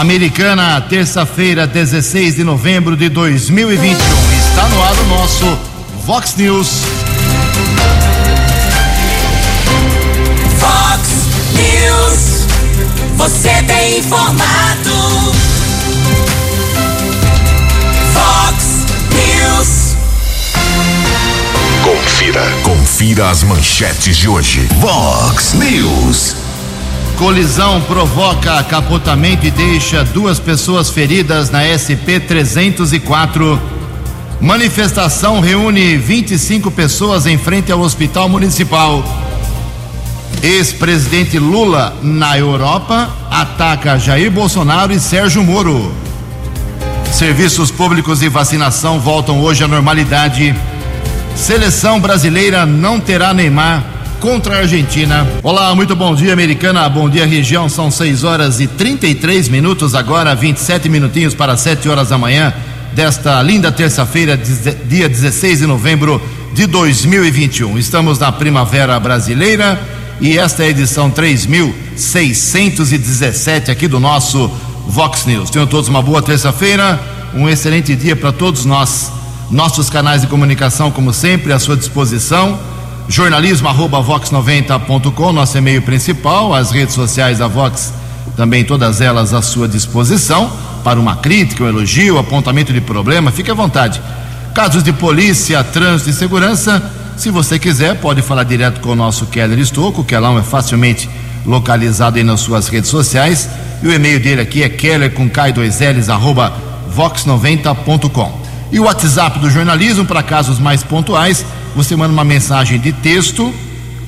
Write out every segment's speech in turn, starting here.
Americana, terça-feira, 16 de novembro de 2021. Está no ar o nosso Vox News. Vox News. Você tem informado. Vox News. Confira. Confira as manchetes de hoje. Vox News. Colisão provoca capotamento e deixa duas pessoas feridas na SP 304. Manifestação reúne 25 pessoas em frente ao Hospital Municipal. Ex-presidente Lula na Europa ataca Jair Bolsonaro e Sérgio Moro. Serviços públicos e vacinação voltam hoje à normalidade. Seleção brasileira não terá Neymar contra a Argentina. Olá, muito bom dia, americana. Bom dia, região. São 6 horas e 33 minutos, agora 27 minutinhos para 7 horas da manhã desta linda terça-feira, dia 16 de novembro de 2021. Estamos na primavera brasileira e esta é a edição 3617 aqui do nosso Vox News. Tenham todos uma boa terça-feira, um excelente dia para todos nós. Nossos canais de comunicação, como sempre, à sua disposição jornalismo@vox90.com, nosso e-mail principal, as redes sociais da Vox, também todas elas à sua disposição para uma crítica, um elogio, apontamento de problema, fique à vontade. Casos de polícia, trânsito e segurança, se você quiser, pode falar direto com o nosso Keller Estouco, o Kelão é facilmente localizado aí nas suas redes sociais, e o e-mail dele aqui é keller com k2ls arroba vox90.com. E o WhatsApp do jornalismo, para casos mais pontuais, você manda uma mensagem de texto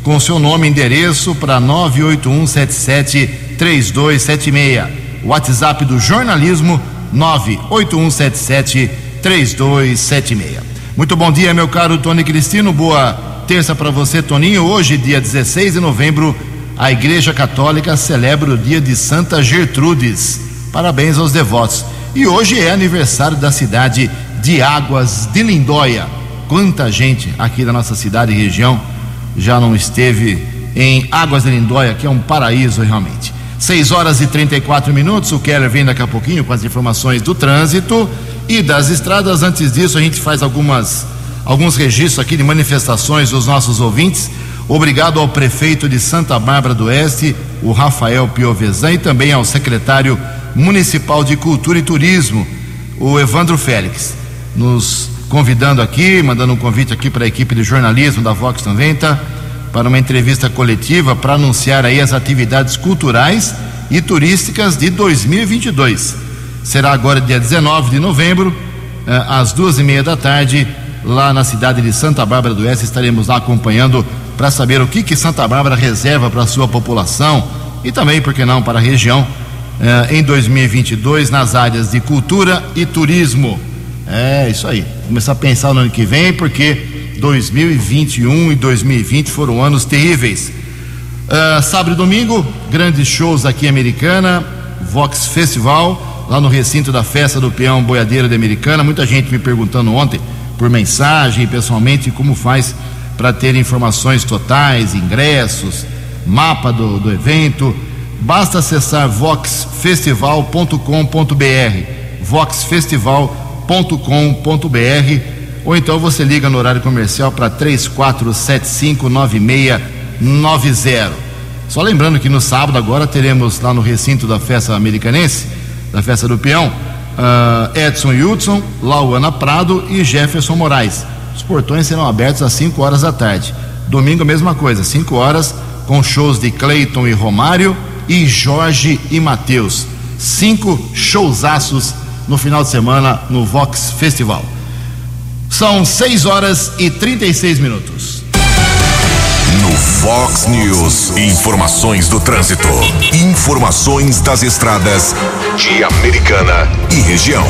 com seu nome e endereço para 981773276. WhatsApp do jornalismo 981773276. Muito bom dia, meu caro Tony Cristino. Boa terça para você, Toninho. Hoje, dia 16 de novembro, a Igreja Católica celebra o dia de Santa Gertrudes. Parabéns aos devotos. E hoje é aniversário da cidade de Águas de Lindóia quanta gente aqui da nossa cidade e região já não esteve em Águas de Lindóia, que é um paraíso realmente. 6 horas e 34 minutos. O Keller vem daqui a pouquinho com as informações do trânsito e das estradas. Antes disso, a gente faz algumas alguns registros aqui de manifestações dos nossos ouvintes. Obrigado ao prefeito de Santa Bárbara do Oeste, o Rafael Piovesan, e também ao secretário municipal de Cultura e Turismo, o Evandro Félix, nos convidando aqui, mandando um convite aqui para a equipe de jornalismo da Vox 90 para uma entrevista coletiva para anunciar aí as atividades culturais e turísticas de 2022. Será agora dia 19 de novembro, eh, às duas e meia da tarde, lá na cidade de Santa Bárbara do Oeste. Estaremos lá acompanhando para saber o que, que Santa Bárbara reserva para a sua população e também, por que não, para a região eh, em 2022 nas áreas de cultura e turismo. É, isso aí. Começar a pensar no ano que vem, porque 2021 e 2020 foram anos terríveis. Uh, sábado e domingo, grandes shows aqui em Americana, Vox Festival, lá no recinto da festa do peão boiadeiro de Americana. Muita gente me perguntando ontem, por mensagem, pessoalmente, como faz para ter informações totais, ingressos, mapa do, do evento. Basta acessar voxfestival.com.br. Vox Festival com.br ou então você liga no horário comercial para 34759690. Só lembrando que no sábado agora teremos lá no recinto da festa americanense, da festa do peão, uh, Edson Hudson, Lauana Prado e Jefferson Moraes. Os portões serão abertos às 5 horas da tarde. Domingo mesma coisa, 5 horas, com shows de Cleiton e Romário e Jorge e Matheus. Cinco showzaços no final de semana no Vox Festival. São 6 horas e 36 minutos. No Fox News, informações do trânsito, informações das estradas de Americana e região.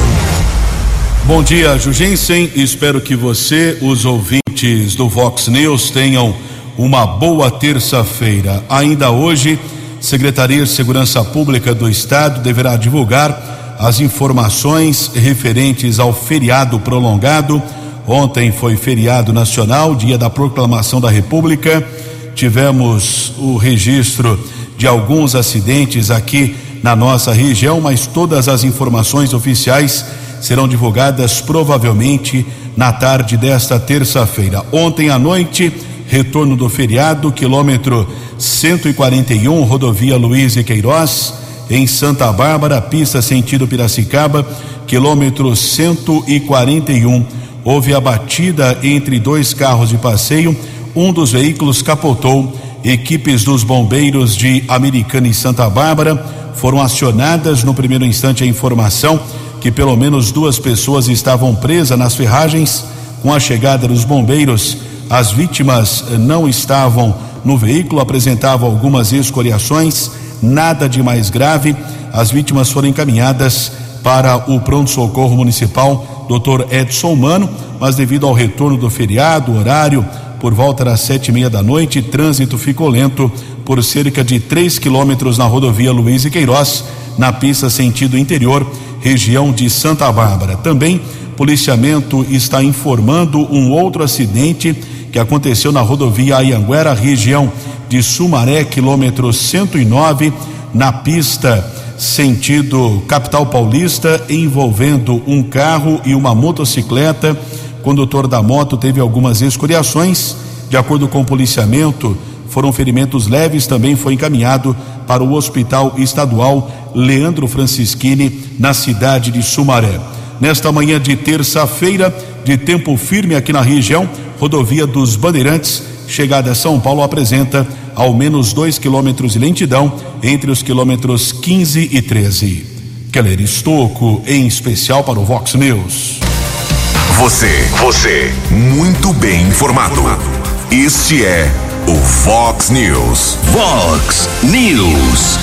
Bom dia, Jugensen. Espero que você, os ouvintes do Vox News, tenham uma boa terça-feira. Ainda hoje, Secretaria de Segurança Pública do Estado deverá divulgar as informações referentes ao feriado prolongado. Ontem foi feriado nacional, dia da proclamação da República. Tivemos o registro de alguns acidentes aqui na nossa região, mas todas as informações oficiais serão divulgadas provavelmente na tarde desta terça-feira. Ontem à noite, retorno do feriado, quilômetro 141, rodovia Luiz e Queiroz, em Santa Bárbara, pista sentido Piracicaba, quilômetro 141. Houve a batida entre dois carros de passeio, um dos veículos capotou. Equipes dos bombeiros de Americana e Santa Bárbara foram acionadas no primeiro instante a informação que pelo menos duas pessoas estavam presas nas ferragens. Com a chegada dos bombeiros, as vítimas não estavam no veículo, apresentavam algumas escoriações, nada de mais grave. As vítimas foram encaminhadas para o pronto-socorro municipal Dr. Edson Mano, mas devido ao retorno do feriado, horário por volta das sete e meia da noite, trânsito ficou lento por cerca de três quilômetros na rodovia Luiz e Queiroz, na pista sentido interior, região de Santa Bárbara. Também, policiamento está informando um outro acidente que aconteceu na rodovia Ayanguera, região de Sumaré, quilômetro 109, na pista sentido capital paulista, envolvendo um carro e uma motocicleta condutor da moto teve algumas escoriações. De acordo com o policiamento, foram ferimentos leves. Também foi encaminhado para o Hospital Estadual Leandro Francischini, na cidade de Sumaré. Nesta manhã de terça-feira, de tempo firme aqui na região, rodovia dos Bandeirantes, chegada a São Paulo, apresenta ao menos dois quilômetros de lentidão entre os quilômetros 15 e 13. Keller Estocco, em especial para o Vox News. Você, você, muito bem informado. Este é o Fox News. Fox News.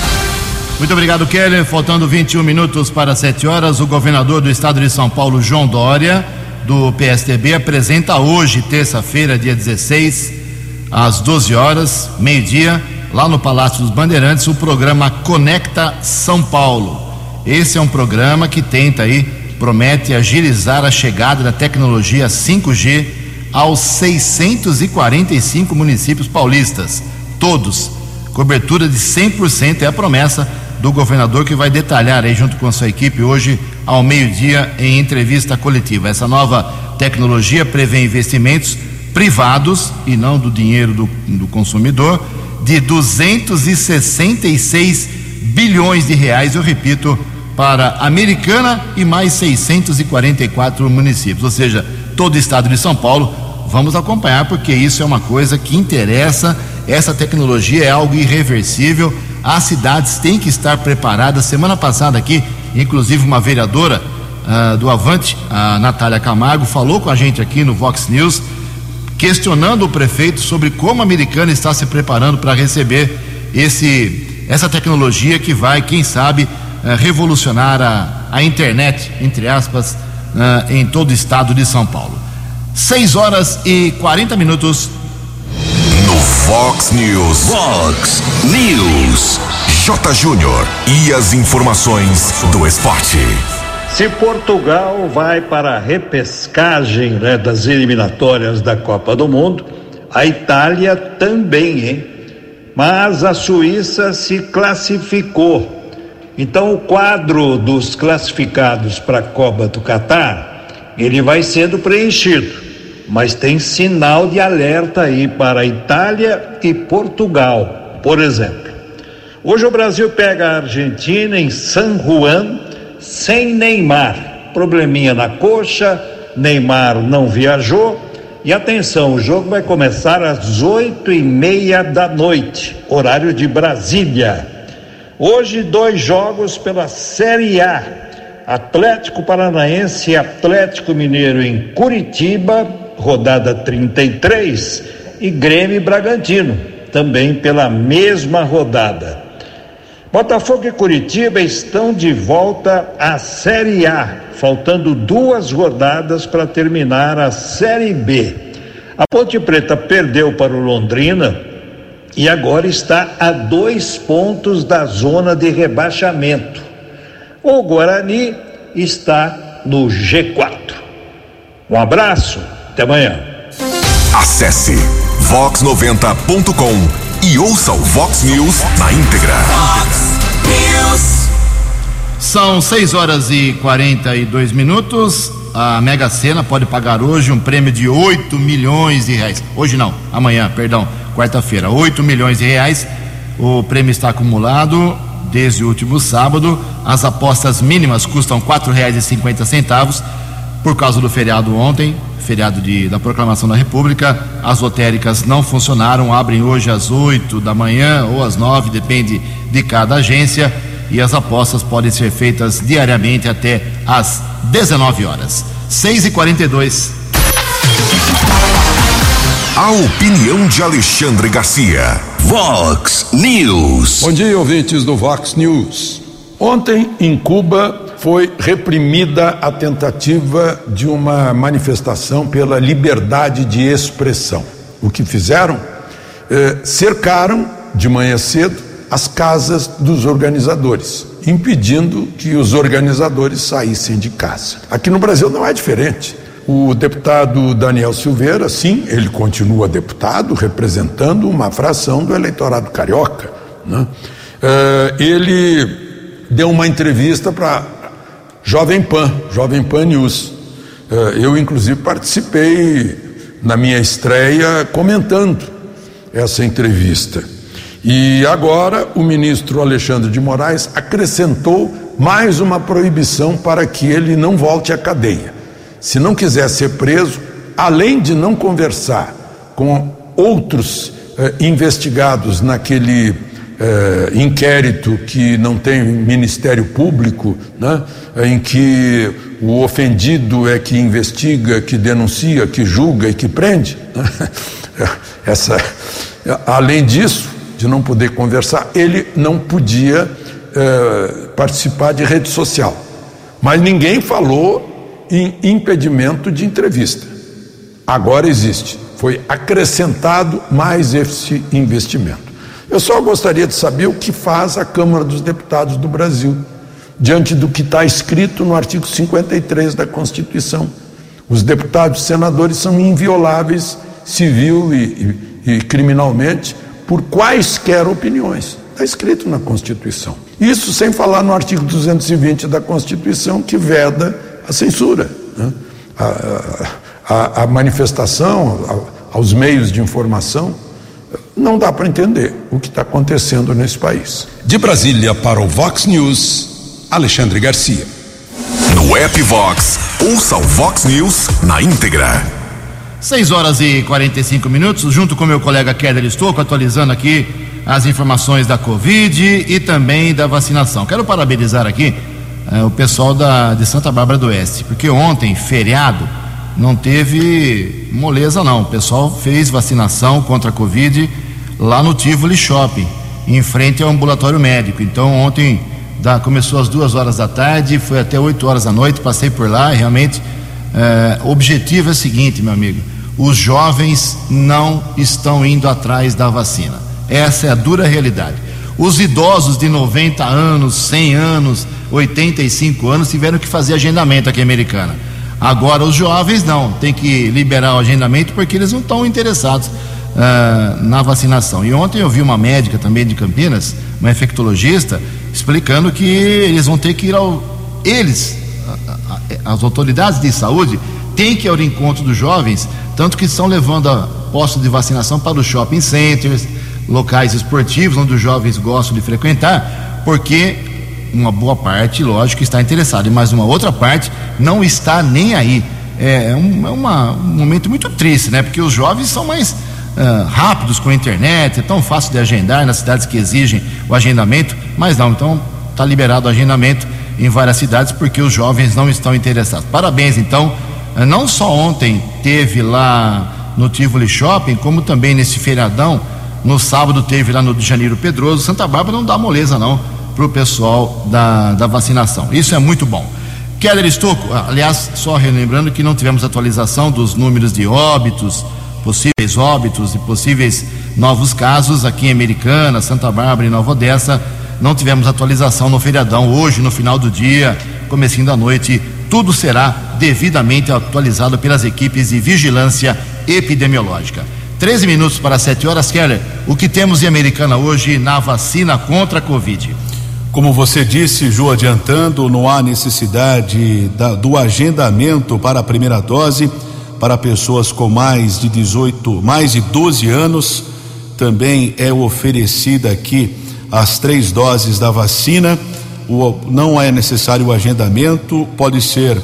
Muito obrigado, Keller. Faltando 21 minutos para 7 horas, o governador do estado de São Paulo, João Dória, do PSTB, apresenta hoje, terça-feira, dia 16, às 12 horas, meio-dia, lá no Palácio dos Bandeirantes, o programa Conecta São Paulo. Esse é um programa que tenta aí promete agilizar a chegada da tecnologia 5G aos 645 municípios paulistas, todos. Cobertura de 100% é a promessa do governador que vai detalhar aí junto com a sua equipe hoje ao meio-dia em entrevista coletiva. Essa nova tecnologia prevê investimentos privados e não do dinheiro do, do consumidor de 266 bilhões de reais, eu repito, para Americana e mais 644 municípios, ou seja, todo o estado de São Paulo. Vamos acompanhar porque isso é uma coisa que interessa. Essa tecnologia é algo irreversível. As cidades têm que estar preparadas. Semana passada aqui, inclusive uma vereadora uh, do Avante, a Natália Camargo, falou com a gente aqui no Vox News, questionando o prefeito sobre como a Americana está se preparando para receber esse, essa tecnologia que vai, quem sabe, uh, revolucionar a, a, internet, entre aspas, uh, em todo o estado de São Paulo. 6 horas e 40 minutos. Fox News. Fox News. J. Júnior. E as informações do esporte. Se Portugal vai para a repescagem né, das eliminatórias da Copa do Mundo, a Itália também, hein? Mas a Suíça se classificou então, o quadro dos classificados para a Copa do Catar, ele vai sendo preenchido, mas tem sinal de alerta aí para Itália e Portugal, por exemplo. Hoje o Brasil pega a Argentina em San Juan sem Neymar. Probleminha na coxa, Neymar não viajou. E atenção, o jogo vai começar às oito e meia da noite, horário de Brasília. Hoje, dois jogos pela Série A. Atlético Paranaense e Atlético Mineiro em Curitiba, rodada 33, e Grêmio e Bragantino, também pela mesma rodada. Botafogo e Curitiba estão de volta à Série A, faltando duas rodadas para terminar a Série B. A Ponte Preta perdeu para o Londrina e agora está a dois pontos da zona de rebaixamento. O Guarani está no G4. Um abraço, até amanhã. Acesse vox90.com e ouça o Vox News na íntegra. News. São 6 horas e 42 minutos. A Mega Sena pode pagar hoje um prêmio de 8 milhões de reais. Hoje não, amanhã, perdão, quarta-feira. 8 milhões de reais. O prêmio está acumulado desde o último sábado. As apostas mínimas custam R$ 4,50 por causa do feriado ontem, feriado de, da proclamação da República. As lotéricas não funcionaram, abrem hoje às 8 da manhã ou às 9, depende de cada agência. E as apostas podem ser feitas diariamente até às 19 horas. 6 e 42 A opinião de Alexandre Garcia. Vox News. Bom dia, ouvintes do Vox News. Ontem, em Cuba, foi reprimida a tentativa de uma manifestação pela liberdade de expressão. O que fizeram? Eh, cercaram de manhã cedo as casas dos organizadores, impedindo que os organizadores saíssem de casa. Aqui no Brasil não é diferente. O deputado Daniel Silveira, sim, ele continua deputado, representando uma fração do eleitorado carioca. Né? Uh, ele deu uma entrevista para Jovem Pan, Jovem Pan News. Uh, eu, inclusive, participei na minha estreia comentando essa entrevista. E agora o ministro Alexandre de Moraes acrescentou mais uma proibição para que ele não volte à cadeia. Se não quiser ser preso, além de não conversar com outros eh, investigados naquele eh, inquérito que não tem Ministério Público, né, em que o ofendido é que investiga, que denuncia, que julga e que prende. Né? Essa, além disso, de não poder conversar, ele não podia eh, participar de rede social. Mas ninguém falou em impedimento de entrevista. Agora existe. Foi acrescentado mais esse investimento. Eu só gostaria de saber o que faz a Câmara dos Deputados do Brasil, diante do que está escrito no artigo 53 da Constituição. Os deputados e senadores são invioláveis civil e, e, e criminalmente por quaisquer opiniões. Está escrito na Constituição. Isso sem falar no artigo 220 da Constituição, que veda a censura, né? a, a, a, manifestação, a, aos meios de informação. Não dá para entender o que está acontecendo nesse país. De Brasília para o Vox News, Alexandre Garcia. No app Vox, ouça o Vox News na íntegra. 6 horas e 45 minutos, junto com meu colega Keller Estouco, atualizando aqui as informações da Covid e também da vacinação. Quero parabenizar aqui eh, o pessoal da, de Santa Bárbara do Oeste, porque ontem, feriado, não teve moleza não. O pessoal fez vacinação contra a Covid lá no Tivoli Shopping, em frente ao ambulatório médico. Então ontem da, começou às duas horas da tarde, foi até 8 horas da noite, passei por lá e realmente é, o objetivo é o seguinte, meu amigo: os jovens não estão indo atrás da vacina. Essa é a dura realidade. Os idosos de 90 anos, 100 anos, 85 anos tiveram que fazer agendamento aqui em Americana. Agora os jovens não, tem que liberar o agendamento porque eles não estão interessados uh, na vacinação. E ontem eu vi uma médica também de Campinas, uma infectologista, explicando que eles vão ter que ir ao. Eles, as autoridades de saúde têm que ir ao encontro dos jovens, tanto que estão levando a postos de vacinação para os shopping centers, locais esportivos onde os jovens gostam de frequentar, porque uma boa parte, lógico, está interessada, mas uma outra parte não está nem aí. É, é um, é uma, um momento muito triste, né? Porque os jovens são mais uh, rápidos com a internet, é tão fácil de agendar nas cidades que exigem o agendamento, mas não, então está liberado o agendamento em várias cidades porque os jovens não estão interessados. Parabéns, então. Eh, não só ontem teve lá no Tivoli Shopping, como também nesse feriadão, no sábado teve lá no de Janeiro Pedroso. Santa Bárbara não dá moleza, não, para o pessoal da, da vacinação. Isso é muito bom. Keller Estocco, aliás, só relembrando que não tivemos atualização dos números de óbitos, possíveis óbitos e possíveis novos casos aqui em Americana, Santa Bárbara e Nova Odessa não tivemos atualização no feriadão. Hoje, no final do dia, comecinho da noite, tudo será devidamente atualizado pelas equipes de vigilância epidemiológica. 13 minutos para 7 horas, Keller. O que temos em Americana hoje na vacina contra a Covid? Como você disse, Ju, adiantando, não há necessidade da, do agendamento para a primeira dose para pessoas com mais de 18, mais de 12 anos. Também é oferecida aqui as três doses da vacina. O, não é necessário o agendamento, pode ser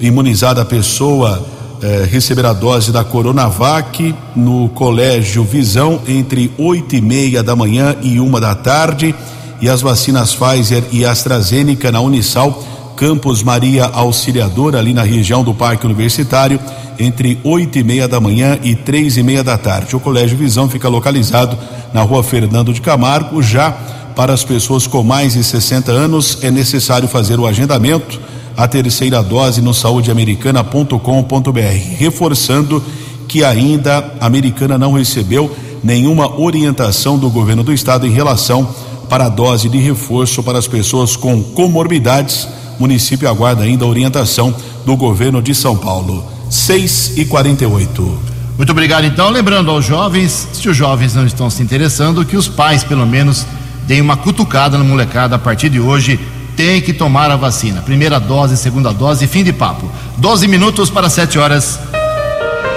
imunizada a pessoa eh, receber a dose da Coronavac no Colégio Visão entre oito e meia da manhã e uma da tarde e as vacinas Pfizer e AstraZeneca na Unisal Campos Maria Auxiliadora ali na região do Parque Universitário entre oito e meia da manhã e três e meia da tarde. O Colégio Visão fica localizado na Rua Fernando de Camargo. Já para as pessoas com mais de 60 anos é necessário fazer o agendamento. A terceira dose no saudeamericana.com.br, reforçando que ainda a Americana não recebeu nenhuma orientação do governo do estado em relação para a dose de reforço para as pessoas com comorbidades. O município aguarda ainda a orientação do governo de São Paulo. 6 e 48 Muito obrigado, então. Lembrando aos jovens, se os jovens não estão se interessando, que os pais, pelo menos, deem uma cutucada na molecada a partir de hoje. Tem que tomar a vacina. Primeira dose, segunda dose, fim de papo. 12 minutos para 7 horas.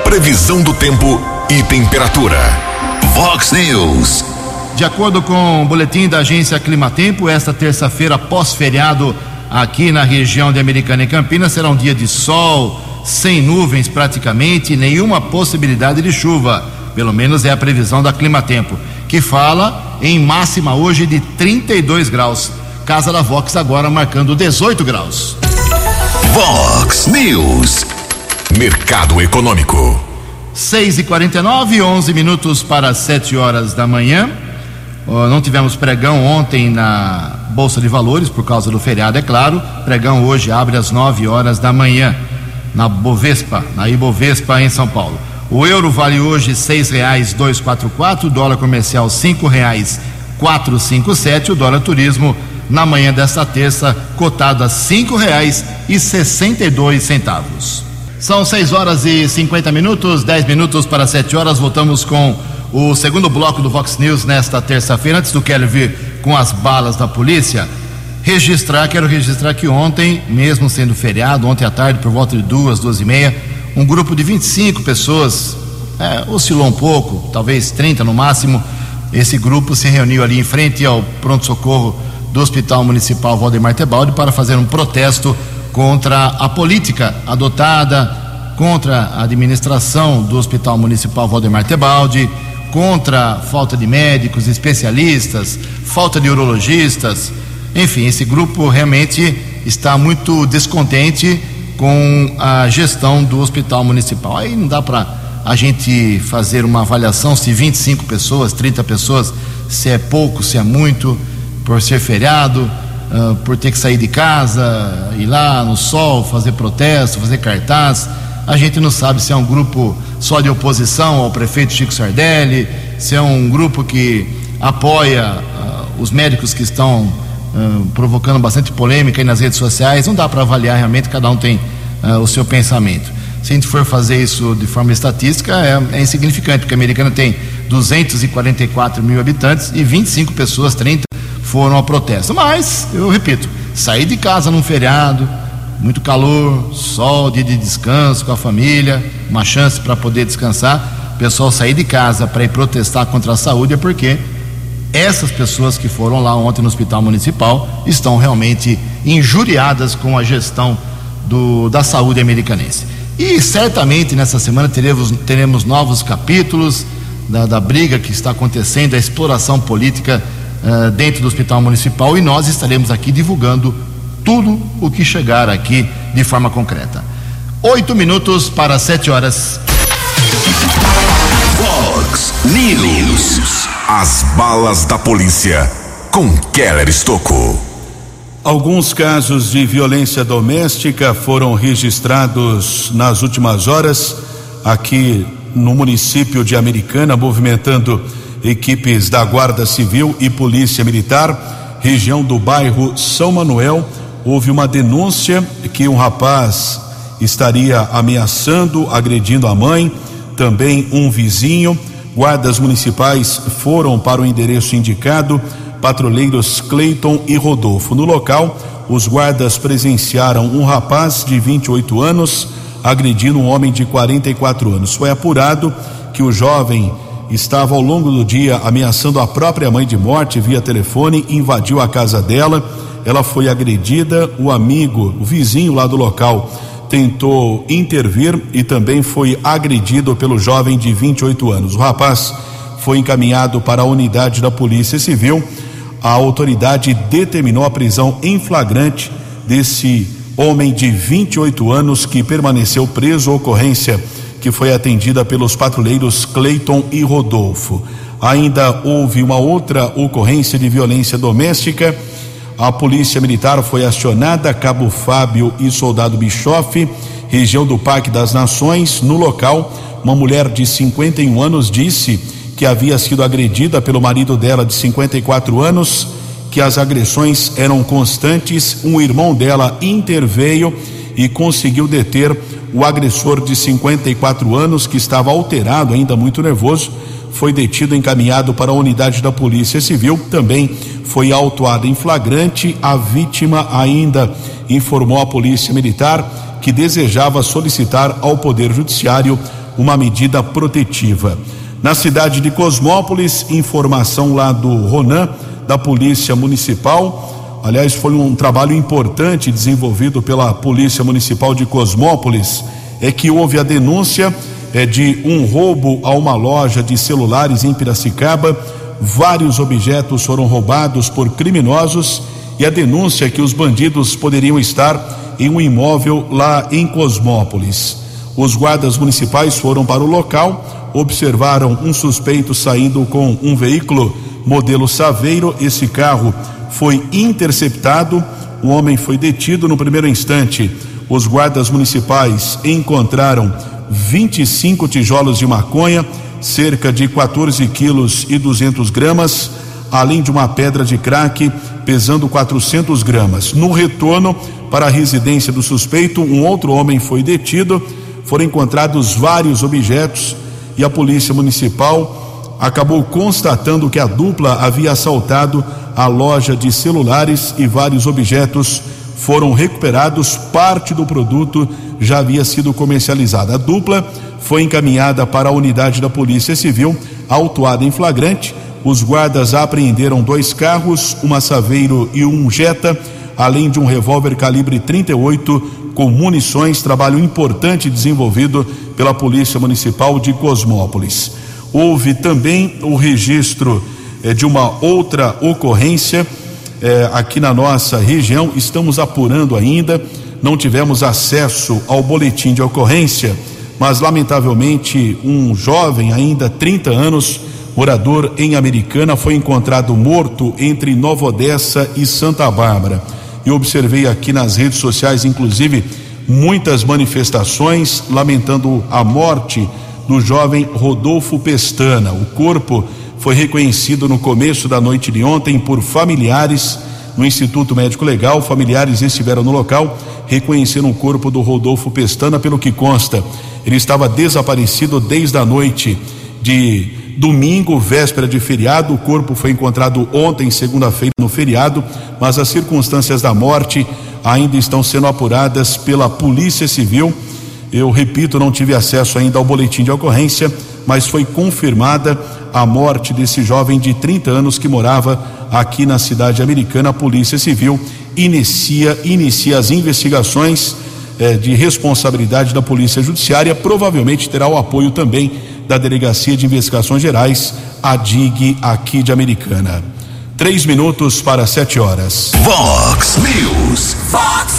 Previsão do tempo e temperatura. Vox News. De acordo com o boletim da agência Climatempo, esta terça-feira, pós-feriado, aqui na região de Americana e Campinas, será um dia de sol, sem nuvens praticamente, nenhuma possibilidade de chuva. Pelo menos é a previsão da Climatempo, que fala em máxima hoje de 32 graus. Casa da Vox agora marcando 18 graus. Vox News. Mercado Econômico. 6 e 49 11 minutos para 7 horas da manhã. Não tivemos pregão ontem na Bolsa de Valores, por causa do feriado, é claro. Pregão hoje abre às 9 horas da manhã, na Bovespa, na Ibovespa, em São Paulo. O euro vale hoje dois quatro quatro, dólar comercial cinco sete, o dólar turismo na manhã desta terça cotado a dois centavos. São 6 horas e 50 minutos, 10 minutos para 7 horas. Voltamos com o segundo bloco do Vox News nesta terça-feira. Antes do Kelly vir com as balas da polícia, registrar, quero registrar que ontem, mesmo sendo feriado, ontem à tarde, por volta de duas, duas e meia, um grupo de 25 pessoas, é, oscilou um pouco, talvez 30 no máximo. Esse grupo se reuniu ali em frente ao pronto-socorro do Hospital Municipal Valdemar Tebaldi para fazer um protesto contra a política adotada, contra a administração do Hospital Municipal Valdemar Tebaldi, contra a falta de médicos, especialistas, falta de urologistas. Enfim, esse grupo realmente está muito descontente com a gestão do Hospital Municipal. Aí não dá para a gente fazer uma avaliação se 25 pessoas, 30 pessoas, se é pouco, se é muito, por ser feriado, uh, por ter que sair de casa, ir lá no sol, fazer protesto, fazer cartaz. A gente não sabe se é um grupo só de oposição ao prefeito Chico Sardelli, se é um grupo que apoia uh, os médicos que estão uh, provocando bastante polêmica aí nas redes sociais. Não dá para avaliar realmente, cada um tem o seu pensamento. Se a gente for fazer isso de forma estatística, é, é insignificante, porque a americana tem 244 mil habitantes e 25 pessoas, 30 foram ao protesto. Mas, eu repito, sair de casa num feriado, muito calor, sol, dia de descanso com a família, uma chance para poder descansar. O pessoal sair de casa para ir protestar contra a saúde é porque essas pessoas que foram lá ontem no hospital municipal estão realmente injuriadas com a gestão do, da saúde americanense. E certamente nessa semana teremos, teremos novos capítulos da, da briga que está acontecendo, a exploração política uh, dentro do hospital municipal e nós estaremos aqui divulgando tudo o que chegar aqui de forma concreta. Oito minutos para sete horas. Vox News. As balas da polícia com Keller Estocou. Alguns casos de violência doméstica foram registrados nas últimas horas aqui no município de Americana, movimentando equipes da Guarda Civil e Polícia Militar, região do bairro São Manuel. Houve uma denúncia que um rapaz estaria ameaçando, agredindo a mãe, também um vizinho. Guardas municipais foram para o endereço indicado patrulheiros Cleiton e Rodolfo. No local, os guardas presenciaram um rapaz de 28 anos agredindo um homem de 44 anos. Foi apurado que o jovem estava ao longo do dia ameaçando a própria mãe de morte via telefone, invadiu a casa dela. Ela foi agredida, o amigo, o vizinho lá do local tentou intervir e também foi agredido pelo jovem de 28 anos. O rapaz foi encaminhado para a unidade da Polícia Civil. A autoridade determinou a prisão em flagrante desse homem de 28 anos que permaneceu preso ocorrência que foi atendida pelos patrulheiros Cleiton e Rodolfo. Ainda houve uma outra ocorrência de violência doméstica. A polícia militar foi acionada, Cabo Fábio e Soldado Bischoff, região do Parque das Nações. No local, uma mulher de 51 anos disse que havia sido agredida pelo marido dela de 54 anos, que as agressões eram constantes. Um irmão dela interveio e conseguiu deter o agressor de 54 anos, que estava alterado, ainda muito nervoso, foi detido e encaminhado para a unidade da Polícia Civil. Também foi autuado em flagrante. A vítima ainda informou à Polícia Militar que desejava solicitar ao Poder Judiciário uma medida protetiva. Na cidade de Cosmópolis, informação lá do Ronan, da Polícia Municipal Aliás, foi um trabalho importante desenvolvido pela Polícia Municipal de Cosmópolis. É que houve a denúncia é, de um roubo a uma loja de celulares em Piracicaba. Vários objetos foram roubados por criminosos e a denúncia é que os bandidos poderiam estar em um imóvel lá em Cosmópolis. Os guardas municipais foram para o local, observaram um suspeito saindo com um veículo modelo Saveiro. Esse carro foi interceptado. O homem foi detido no primeiro instante. Os guardas municipais encontraram 25 tijolos de maconha, cerca de 14 quilos e 200 gramas, além de uma pedra de crack pesando 400 gramas. No retorno para a residência do suspeito, um outro homem foi detido. Foram encontrados vários objetos e a polícia municipal acabou constatando que a dupla havia assaltado a loja de celulares e vários objetos foram recuperados. Parte do produto já havia sido comercializada. A dupla foi encaminhada para a unidade da Polícia Civil, autuada em flagrante. Os guardas apreenderam dois carros, uma Saveiro e um Jetta, além de um revólver calibre 38 com munições. Trabalho importante desenvolvido pela Polícia Municipal de Cosmópolis. Houve também o registro é, de uma outra ocorrência é, aqui na nossa região. Estamos apurando ainda, não tivemos acesso ao boletim de ocorrência, mas lamentavelmente um jovem, ainda 30 anos, morador em Americana, foi encontrado morto entre Nova Odessa e Santa Bárbara. Eu observei aqui nas redes sociais, inclusive, muitas manifestações lamentando a morte do jovem Rodolfo Pestana. O corpo foi reconhecido no começo da noite de ontem por familiares no Instituto Médico Legal. Familiares estiveram no local, reconheceram o corpo do Rodolfo Pestana, pelo que consta. Ele estava desaparecido desde a noite de domingo, véspera de feriado. O corpo foi encontrado ontem, segunda-feira, no feriado, mas as circunstâncias da morte ainda estão sendo apuradas pela Polícia Civil. Eu repito, não tive acesso ainda ao boletim de ocorrência, mas foi confirmada a morte desse jovem de 30 anos que morava aqui na cidade americana. A Polícia Civil inicia, inicia as investigações eh, de responsabilidade da Polícia Judiciária. Provavelmente terá o apoio também da Delegacia de Investigações Gerais, a DIG, aqui de Americana. Três minutos para sete horas. Vox News. Fox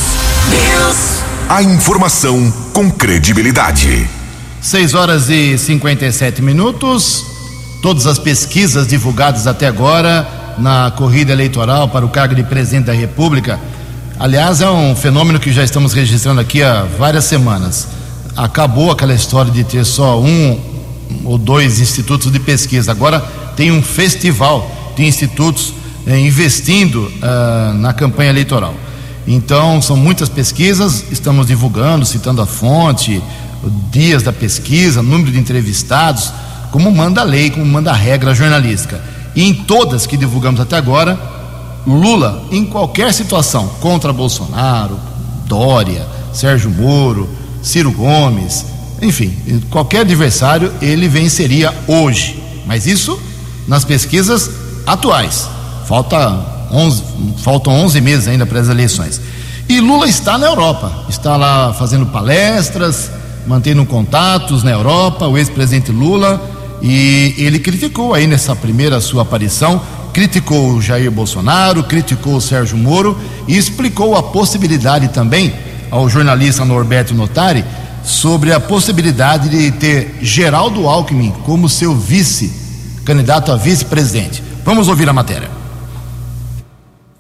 News. A informação com credibilidade. 6 horas e 57 minutos. Todas as pesquisas divulgadas até agora na corrida eleitoral para o cargo de presidente da República. Aliás, é um fenômeno que já estamos registrando aqui há várias semanas. Acabou aquela história de ter só um ou dois institutos de pesquisa. Agora tem um festival de institutos eh, investindo ah, na campanha eleitoral. Então, são muitas pesquisas, estamos divulgando, citando a fonte, dias da pesquisa, número de entrevistados como manda a lei, como manda a regra jornalística. E em todas que divulgamos até agora, Lula, em qualquer situação, contra Bolsonaro, Dória, Sérgio Moro, Ciro Gomes, enfim, qualquer adversário ele venceria hoje. Mas isso nas pesquisas atuais. Falta 11, faltam 11 meses ainda para as eleições. E Lula está na Europa, está lá fazendo palestras, mantendo contatos na Europa, o ex-presidente Lula, e ele criticou aí nessa primeira sua aparição, criticou o Jair Bolsonaro, criticou o Sérgio Moro e explicou a possibilidade também ao jornalista Norberto Notari sobre a possibilidade de ter Geraldo Alckmin como seu vice, candidato a vice-presidente. Vamos ouvir a matéria.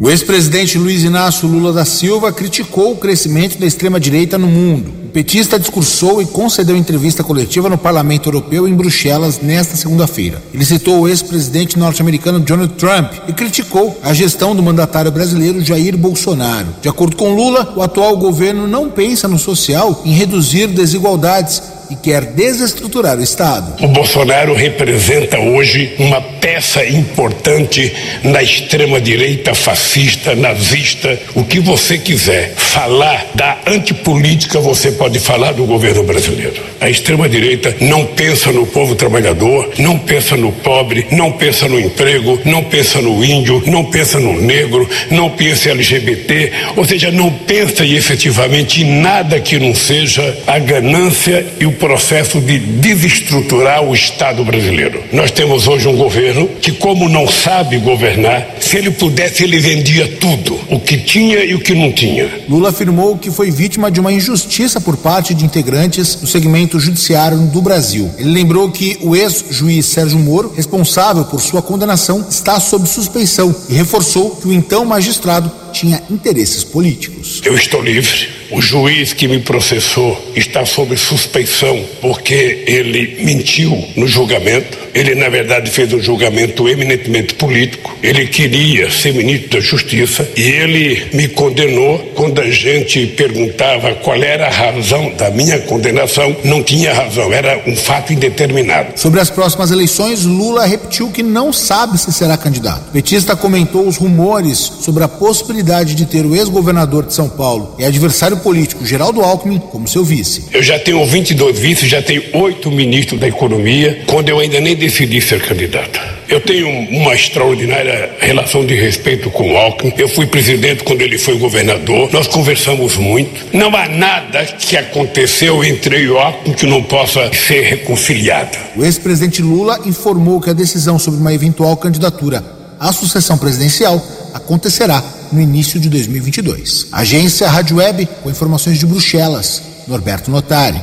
O ex-presidente Luiz Inácio Lula da Silva criticou o crescimento da extrema-direita no mundo. O petista discursou e concedeu entrevista coletiva no Parlamento Europeu em Bruxelas nesta segunda-feira. Ele citou o ex-presidente norte-americano Donald Trump e criticou a gestão do mandatário brasileiro Jair Bolsonaro. De acordo com Lula, o atual governo não pensa no social em reduzir desigualdades e quer desestruturar o Estado. O Bolsonaro representa hoje uma peça importante na extrema-direita fascista, nazista, o que você quiser. Falar da antipolítica, você pode falar do governo brasileiro. A extrema-direita não pensa no povo trabalhador, não pensa no pobre, não pensa no emprego, não pensa no índio, não pensa no negro, não pensa em LGBT, ou seja, não pensa efetivamente em nada que não seja a ganância e o processo de desestruturar o Estado brasileiro. Nós temos hoje um governo que, como não sabe governar, se ele pudesse, ele vendia tudo, o que tinha e o que não tinha. Lula afirmou que foi vítima de uma injustiça por parte de integrantes do segmento judiciário do Brasil. Ele lembrou que o ex-juiz Sérgio Moro, responsável por sua condenação, está sob suspeição e reforçou que o então magistrado tinha interesses políticos. Eu estou livre. O juiz que me processou está sob suspeição porque ele mentiu no julgamento. Ele, na verdade, fez um julgamento eminentemente político. Ele queria ser ministro da Justiça e ele me condenou quando a gente perguntava qual era a razão da minha condenação. Não tinha razão, era um fato indeterminado. Sobre as próximas eleições, Lula repetiu que não sabe se será candidato. Petista comentou os rumores sobre a possibilidade de ter o ex-governador de São Paulo e adversário político Geraldo Alckmin como seu vice. Eu já tenho 22 vices, já tenho oito ministros da Economia, quando eu ainda nem decidi ser candidato. Eu tenho uma extraordinária relação de respeito com o Alckmin. Eu fui presidente quando ele foi governador. Nós conversamos muito. Não há nada que aconteceu entre eu e o Alckmin que não possa ser reconciliado. O ex-presidente Lula informou que a decisão sobre uma eventual candidatura à sucessão presidencial acontecerá no início de 2022. Agência Rádio Web, com informações de Bruxelas. Norberto Notari.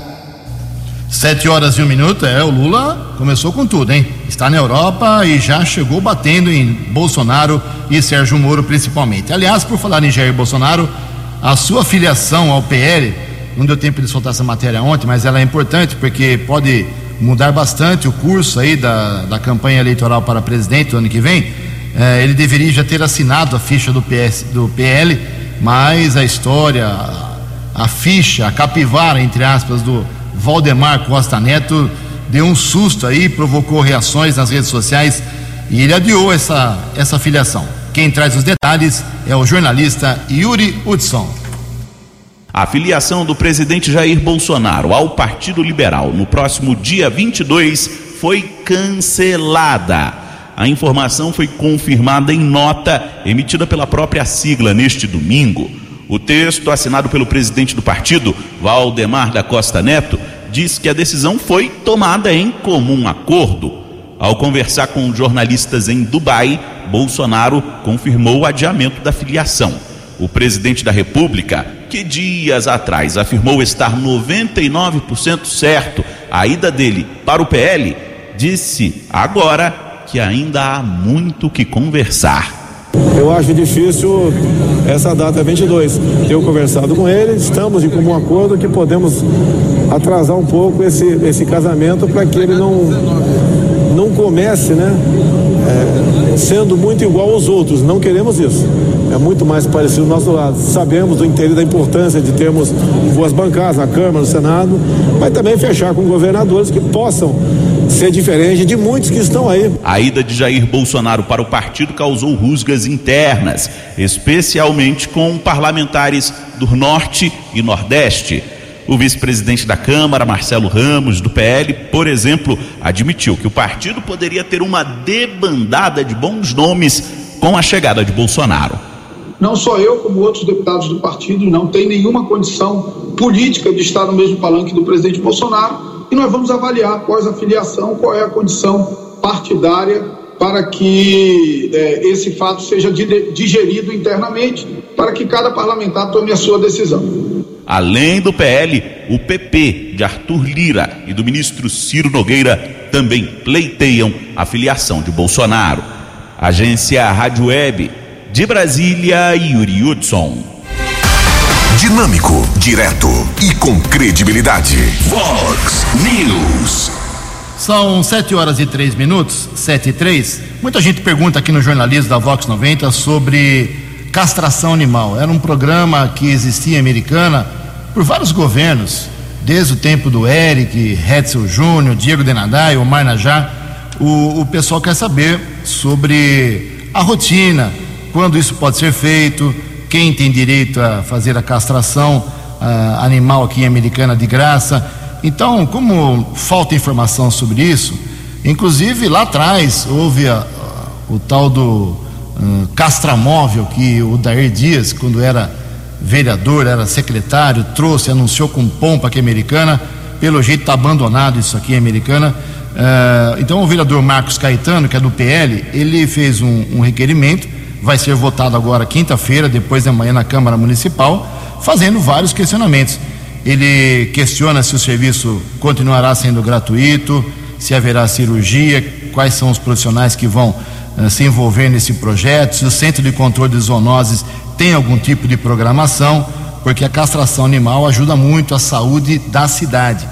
Sete horas e um minuto, é, o Lula começou com tudo, hein? Está na Europa e já chegou batendo em Bolsonaro e Sérgio Moro principalmente. Aliás, por falar em Jair Bolsonaro, a sua filiação ao PL, não deu tempo de soltar essa matéria ontem, mas ela é importante porque pode mudar bastante o curso aí da, da campanha eleitoral para presidente do ano que vem. É, ele deveria já ter assinado a ficha do, PS, do PL, mas a história, a, a ficha, a capivara, entre aspas, do Valdemar Costa Neto deu um susto aí, provocou reações nas redes sociais e ele adiou essa, essa filiação. Quem traz os detalhes é o jornalista Yuri Hudson. A filiação do presidente Jair Bolsonaro ao Partido Liberal no próximo dia 22 foi cancelada. A informação foi confirmada em nota emitida pela própria sigla neste domingo. O texto, assinado pelo presidente do partido, Valdemar da Costa Neto, diz que a decisão foi tomada em comum acordo. Ao conversar com jornalistas em Dubai, Bolsonaro confirmou o adiamento da filiação. O presidente da República, que dias atrás afirmou estar 99% certo a ida dele para o PL, disse agora que ainda há muito que conversar. Eu acho difícil essa data 22. Tenho conversado com ele, estamos de comum acordo que podemos atrasar um pouco esse, esse casamento para que ele não, não comece, né? É, sendo muito igual aos outros. Não queremos isso. É muito mais parecido do nosso lado. Sabemos do interesse da importância de termos boas bancadas na Câmara, no Senado, mas também fechar com governadores que possam ser diferente de muitos que estão aí. A ida de Jair Bolsonaro para o partido causou rusgas internas, especialmente com parlamentares do Norte e Nordeste. O vice-presidente da Câmara, Marcelo Ramos, do PL, por exemplo, admitiu que o partido poderia ter uma debandada de bons nomes com a chegada de Bolsonaro. Não só eu, como outros deputados do partido, não tem nenhuma condição política de estar no mesmo palanque do presidente Bolsonaro. E nós vamos avaliar, após a filiação, qual é a condição partidária para que é, esse fato seja digerido internamente, para que cada parlamentar tome a sua decisão. Além do PL, o PP de Arthur Lira e do ministro Ciro Nogueira também pleiteiam a filiação de Bolsonaro. Agência Rádio Web de Brasília, Yuri Hudson. Dinâmico, direto e com credibilidade. Vox News. São sete horas e três minutos, sete e três. Muita gente pergunta aqui no jornalismo da Vox 90 sobre castração animal. Era um programa que existia Americana por vários governos, desde o tempo do Eric, Hetzel Júnior, Diego Denadai, Omar Najá. O, o pessoal quer saber sobre a rotina, quando isso pode ser feito, quem tem direito a fazer a castração animal aqui em Americana de graça. Então, como falta informação sobre isso, inclusive lá atrás houve a, a, o tal do uh, castramóvel que o Dair Dias, quando era vereador, era secretário, trouxe, anunciou com pompa aqui em Americana, pelo jeito está abandonado isso aqui em Americana. Uh, então o vereador Marcos Caetano, que é do PL, ele fez um, um requerimento, vai ser votado agora quinta-feira, depois de amanhã na Câmara Municipal, fazendo vários questionamentos. Ele questiona se o serviço continuará sendo gratuito, se haverá cirurgia, quais são os profissionais que vão uh, se envolver nesse projeto, se o Centro de Controle de Zoonoses tem algum tipo de programação, porque a castração animal ajuda muito a saúde da cidade.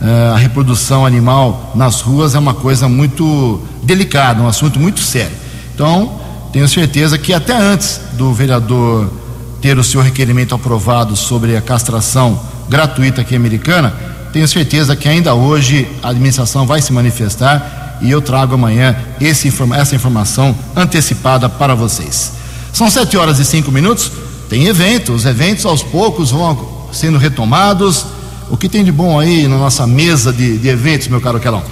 Uh, a reprodução animal nas ruas é uma coisa muito delicada, um assunto muito sério. Então, tenho certeza que até antes do vereador ter o seu requerimento aprovado sobre a castração gratuita aqui americana, tenho certeza que ainda hoje a administração vai se manifestar e eu trago amanhã esse, essa informação antecipada para vocês. São sete horas e cinco minutos. Tem eventos, os eventos aos poucos vão sendo retomados. O que tem de bom aí na nossa mesa de, de eventos, meu caro Quelão?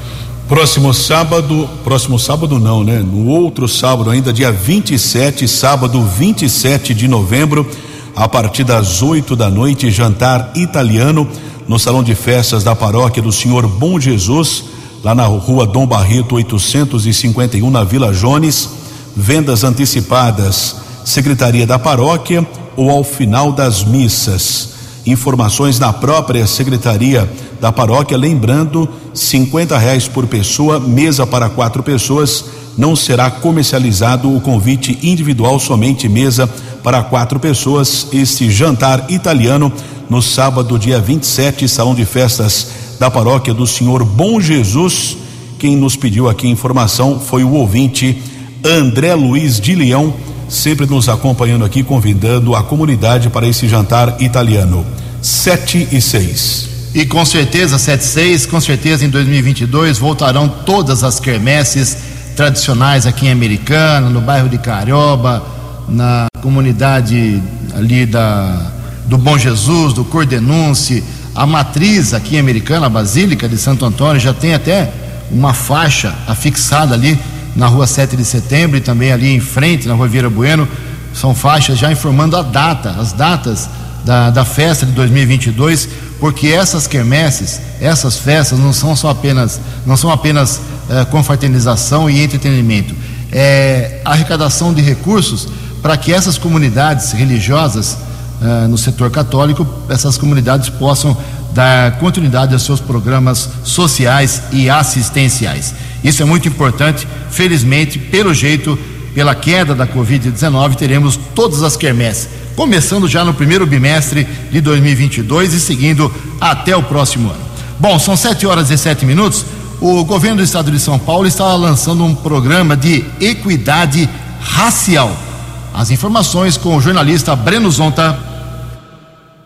Próximo sábado, próximo sábado não, né? No outro sábado, ainda dia 27, sábado 27 de novembro, a partir das 8 da noite, jantar italiano no salão de festas da paróquia do Senhor Bom Jesus, lá na rua Dom Barreto 851, na Vila Jones. Vendas antecipadas secretaria da paróquia ou ao final das missas. Informações na própria secretaria da paróquia, lembrando, cinquenta reais por pessoa, mesa para quatro pessoas. Não será comercializado o convite individual, somente mesa para quatro pessoas. Este jantar italiano no sábado, dia 27, salão de festas da paróquia do Senhor Bom Jesus. Quem nos pediu aqui informação foi o ouvinte André Luiz de Leão sempre nos acompanhando aqui, convidando a comunidade para esse jantar italiano. 7 e 6. E com certeza, 7 e 6, com certeza em 2022 voltarão todas as quermesses tradicionais aqui em Americana, no bairro de Carioba, na comunidade ali da, do Bom Jesus, do Cordenunce, a matriz aqui em Americana, a Basílica de Santo Antônio, já tem até uma faixa afixada ali na rua 7 de setembro e também ali em frente, na rua Vieira Bueno, são faixas já informando a data, as datas da, da festa de 2022, porque essas quermesses, essas festas não são só apenas, não são apenas é, confraternização e entretenimento, é arrecadação de recursos para que essas comunidades religiosas é, no setor católico, essas comunidades possam dar continuidade aos seus programas sociais e assistenciais. Isso é muito importante. Felizmente, pelo jeito, pela queda da Covid-19, teremos todas as quermesses, começando já no primeiro bimestre de 2022 e seguindo até o próximo ano. Bom, são sete horas e sete minutos. O governo do estado de São Paulo está lançando um programa de equidade racial. As informações com o jornalista Breno Zonta.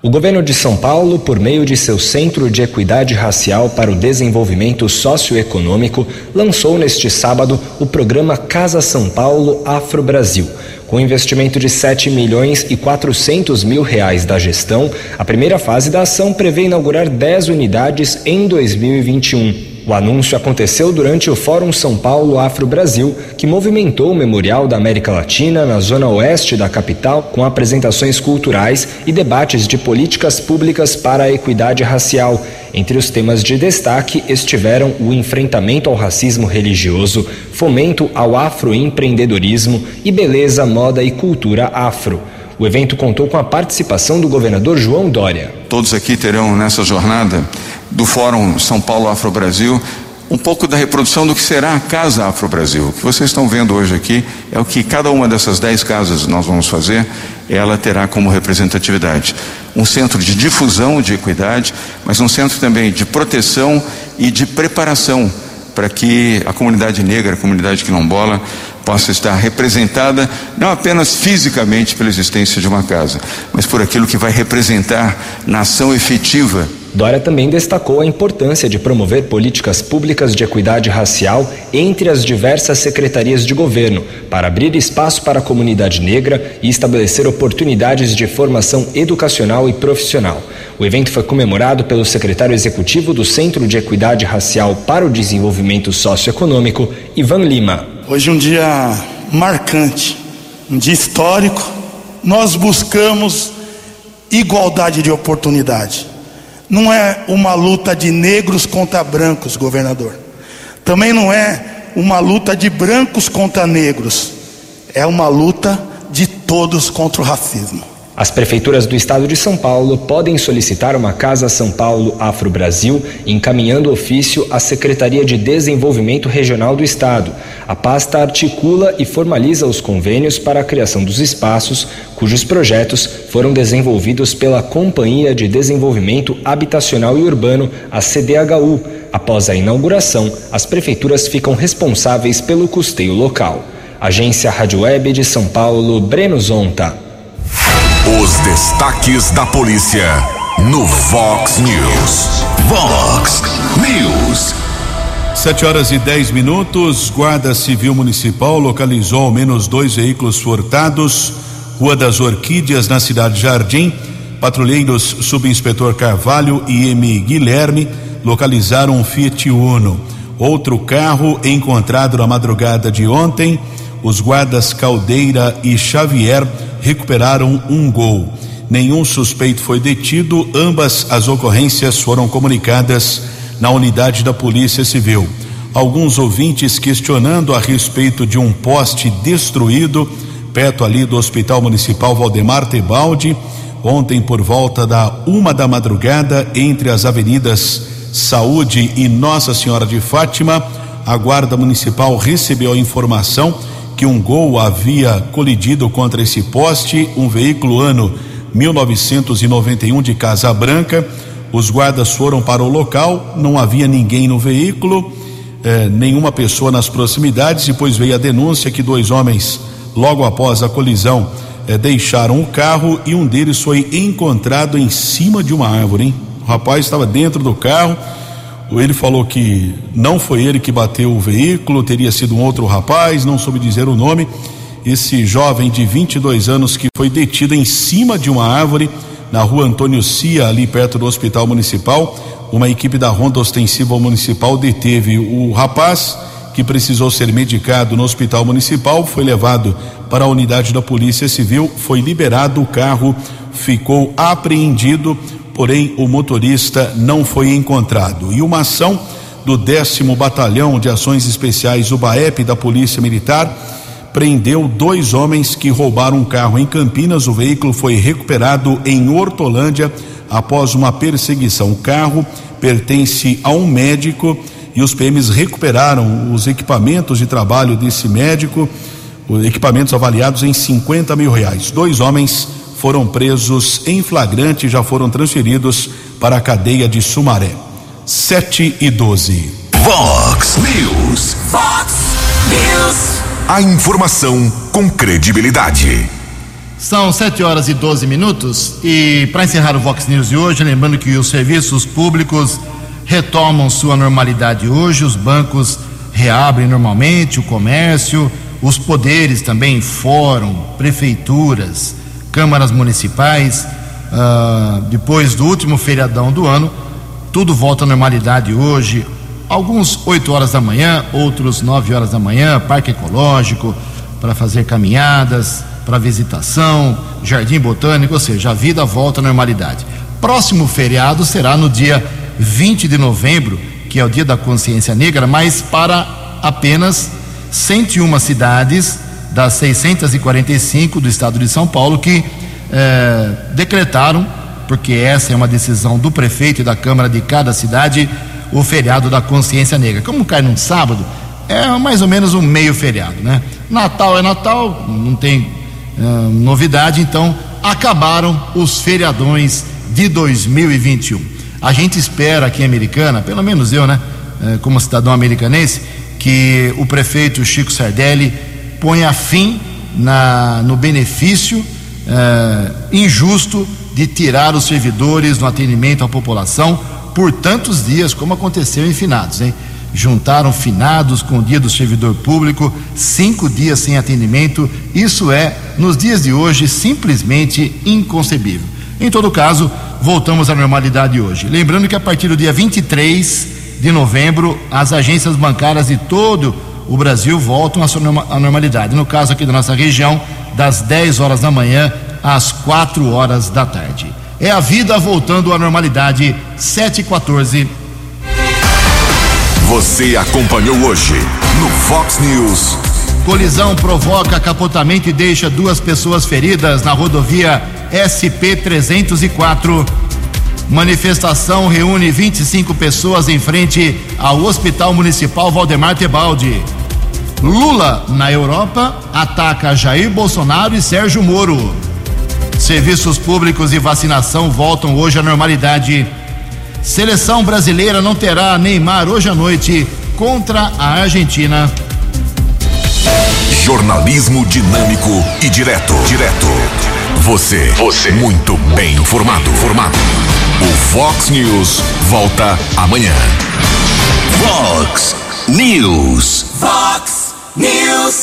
O governo de São Paulo, por meio de seu Centro de Equidade Racial para o Desenvolvimento Socioeconômico, lançou neste sábado o programa Casa São Paulo Afro Brasil. Com investimento de 7 milhões e 400 mil reais da gestão, a primeira fase da ação prevê inaugurar 10 unidades em 2021. O anúncio aconteceu durante o Fórum São Paulo Afro Brasil, que movimentou o Memorial da América Latina na zona oeste da capital, com apresentações culturais e debates de políticas públicas para a equidade racial. Entre os temas de destaque estiveram o enfrentamento ao racismo religioso, fomento ao afroempreendedorismo e beleza, moda e cultura afro. O evento contou com a participação do governador João Dória. Todos aqui terão nessa jornada do Fórum São Paulo Afro Brasil um pouco da reprodução do que será a Casa Afro Brasil. O que vocês estão vendo hoje aqui é o que cada uma dessas dez casas nós vamos fazer, ela terá como representatividade. Um centro de difusão de equidade, mas um centro também de proteção e de preparação para que a comunidade negra, a comunidade quilombola, possa estar representada não apenas fisicamente pela existência de uma casa, mas por aquilo que vai representar na ação efetiva Dória também destacou a importância de promover políticas públicas de equidade racial entre as diversas secretarias de governo, para abrir espaço para a comunidade negra e estabelecer oportunidades de formação educacional e profissional. O evento foi comemorado pelo secretário executivo do Centro de Equidade Racial para o Desenvolvimento Socioeconômico, Ivan Lima. Hoje é um dia marcante, um dia histórico. Nós buscamos igualdade de oportunidade não é uma luta de negros contra brancos, governador. Também não é uma luta de brancos contra negros. É uma luta de todos contra o racismo. As prefeituras do estado de São Paulo podem solicitar uma Casa São Paulo Afro Brasil, encaminhando ofício à Secretaria de Desenvolvimento Regional do Estado. A pasta articula e formaliza os convênios para a criação dos espaços, cujos projetos foram desenvolvidos pela Companhia de Desenvolvimento Habitacional e Urbano, a CDHU. Após a inauguração, as prefeituras ficam responsáveis pelo custeio local. Agência Rádio Web de São Paulo, Breno Zonta. Os destaques da polícia no Vox News. Vox News. Sete horas e dez minutos. Guarda Civil Municipal localizou ao menos dois veículos furtados. Rua das Orquídeas, na cidade Jardim. Patrulheiros Subinspetor Carvalho e M. Guilherme localizaram um Fiat Uno. Outro carro encontrado na madrugada de ontem. Os guardas Caldeira e Xavier recuperaram um gol. Nenhum suspeito foi detido, ambas as ocorrências foram comunicadas na unidade da Polícia Civil. Alguns ouvintes questionando a respeito de um poste destruído perto ali do Hospital Municipal Valdemar Tebaldi, ontem por volta da uma da madrugada, entre as avenidas Saúde e Nossa Senhora de Fátima, a Guarda Municipal recebeu a informação que um gol havia colidido contra esse poste, um veículo ano 1991 de Casa Branca. Os guardas foram para o local, não havia ninguém no veículo, eh, nenhuma pessoa nas proximidades. Depois veio a denúncia que dois homens, logo após a colisão, eh, deixaram o carro e um deles foi encontrado em cima de uma árvore. Hein? O rapaz estava dentro do carro ele falou que não foi ele que bateu o veículo, teria sido um outro rapaz, não soube dizer o nome. Esse jovem de 22 anos que foi detido em cima de uma árvore na rua Antônio Cia, ali perto do Hospital Municipal. Uma equipe da Ronda Ostensiva Municipal deteve o rapaz que precisou ser medicado no Hospital Municipal, foi levado para a unidade da Polícia Civil, foi liberado, o carro ficou apreendido porém o motorista não foi encontrado. E uma ação do décimo Batalhão de Ações Especiais UBAEP da Polícia Militar prendeu dois homens que roubaram um carro em Campinas. O veículo foi recuperado em Hortolândia após uma perseguição. O carro pertence a um médico e os PMs recuperaram os equipamentos de trabalho desse médico, equipamentos avaliados em 50 mil reais. Dois homens foram presos em flagrante e já foram transferidos para a cadeia de Sumaré. 7 e 12. Vox News. Vox News. A informação com credibilidade. São 7 horas e 12 minutos e para encerrar o Vox News de hoje, lembrando que os serviços públicos retomam sua normalidade hoje, os bancos reabrem normalmente, o comércio, os poderes também, fórum, prefeituras, câmaras municipais. Uh, depois do último feriadão do ano, tudo volta à normalidade hoje. Alguns 8 horas da manhã, outros 9 horas da manhã, parque ecológico, para fazer caminhadas, para visitação, jardim botânico, ou seja, a vida volta à normalidade. Próximo feriado será no dia 20 de novembro, que é o dia da consciência negra, mas para apenas 101 cidades das 645 do estado de São Paulo que eh, decretaram, porque essa é uma decisão do prefeito e da Câmara de cada cidade, o feriado da consciência negra. Como cai num sábado, é mais ou menos um meio feriado, né? Natal é Natal, não tem uh, novidade, então acabaram os feriadões de 2021. A gente espera aqui em Americana, pelo menos eu, né, uh, como cidadão americanense, que o prefeito Chico Sardelli ponha fim na, no benefício uh, injusto de tirar os servidores no atendimento à população por tantos dias, como aconteceu em finados, hein? juntaram finados com o dia do servidor público, cinco dias sem atendimento. Isso é, nos dias de hoje, simplesmente inconcebível. Em todo caso, voltamos à normalidade hoje. Lembrando que a partir do dia 23 de novembro, as agências bancárias de todo o Brasil voltam à normalidade. No caso aqui da nossa região, das 10 horas da manhã às 4 horas da tarde. É a vida voltando à normalidade, 7 e 14. Você acompanhou hoje no Fox News. Colisão provoca capotamento e deixa duas pessoas feridas na rodovia SP-304. Manifestação reúne 25 pessoas em frente ao Hospital Municipal Valdemar Tebaldi. Lula, na Europa, ataca Jair Bolsonaro e Sérgio Moro. Serviços públicos e vacinação voltam hoje à normalidade. Seleção brasileira não terá Neymar hoje à noite contra a Argentina. Jornalismo dinâmico e direto. Direto. Você. Você. Muito bem informado. Formado. O Fox News volta amanhã. Fox News. Fox News.